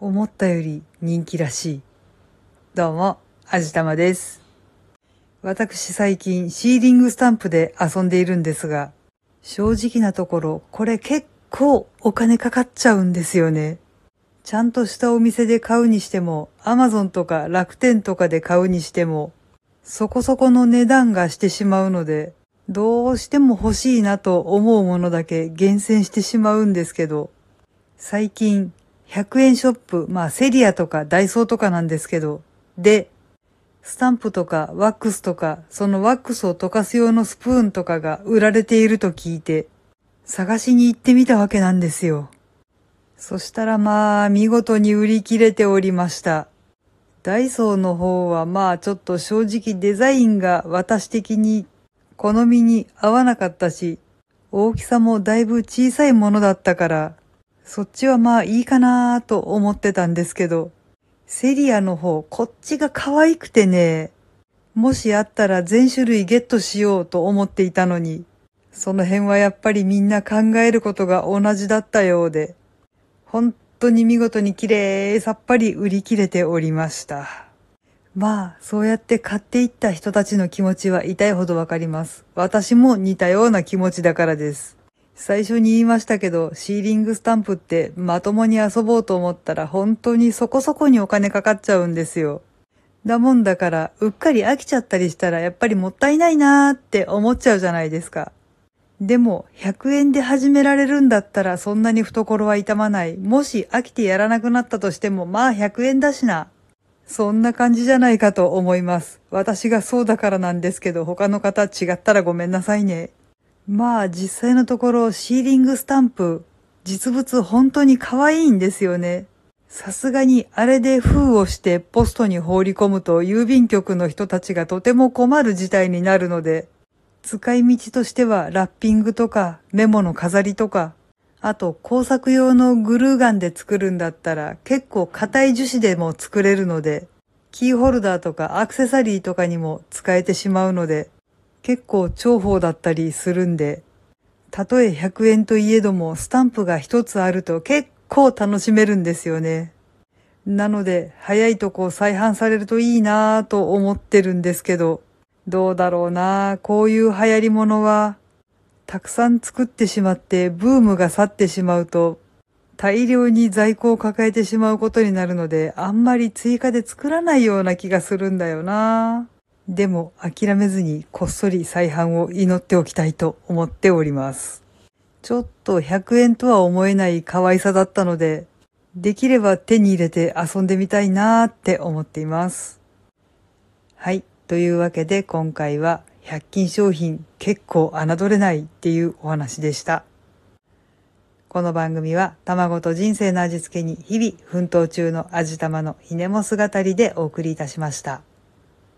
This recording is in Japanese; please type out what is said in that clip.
思ったより人気らしい。どうも、あじたまです。私最近シーリングスタンプで遊んでいるんですが、正直なところこれ結構お金かかっちゃうんですよね。ちゃんとしたお店で買うにしても、アマゾンとか楽天とかで買うにしても、そこそこの値段がしてしまうので、どうしても欲しいなと思うものだけ厳選してしまうんですけど、最近100円ショップ、まあセリアとかダイソーとかなんですけど、で、スタンプとかワックスとか、そのワックスを溶かす用のスプーンとかが売られていると聞いて、探しに行ってみたわけなんですよ。そしたらまあ見事に売り切れておりました。ダイソーの方はまあちょっと正直デザインが私的に好みに合わなかったし、大きさもだいぶ小さいものだったから、そっちはまあいいかなと思ってたんですけど、セリアの方、こっちが可愛くてね、もしあったら全種類ゲットしようと思っていたのに、その辺はやっぱりみんな考えることが同じだったようで、本当に見事に綺麗さっぱり売り切れておりました。まあ、そうやって買っていった人たちの気持ちは痛いほどわかります。私も似たような気持ちだからです。最初に言いましたけど、シーリングスタンプってまともに遊ぼうと思ったら本当にそこそこにお金かかっちゃうんですよ。だもんだから、うっかり飽きちゃったりしたらやっぱりもったいないなーって思っちゃうじゃないですか。でも、100円で始められるんだったらそんなに懐は痛まない。もし飽きてやらなくなったとしても、まあ100円だしな。そんな感じじゃないかと思います。私がそうだからなんですけど、他の方違ったらごめんなさいね。まあ実際のところシーリングスタンプ、実物本当に可愛いんですよね。さすがにあれで封をしてポストに放り込むと郵便局の人たちがとても困る事態になるので、使い道としてはラッピングとかメモの飾りとか、あと工作用のグルーガンで作るんだったら結構硬い樹脂でも作れるので、キーホルダーとかアクセサリーとかにも使えてしまうので、結構重宝だったりするんで、たとえ100円といえどもスタンプが一つあると結構楽しめるんですよね。なので、早いとこ再販されるといいなぁと思ってるんですけど、どうだろうなぁ。こういう流行り物は、たくさん作ってしまってブームが去ってしまうと、大量に在庫を抱えてしまうことになるので、あんまり追加で作らないような気がするんだよなぁでも諦めずにこっそり再販を祈っておきたいと思っております。ちょっと100円とは思えない可愛さだったので、できれば手に入れて遊んでみたいなーって思っています。はい。というわけで今回は100均商品結構侮れないっていうお話でした。この番組は卵と人生の味付けに日々奮闘中の味玉のひねも姿りでお送りいたしました。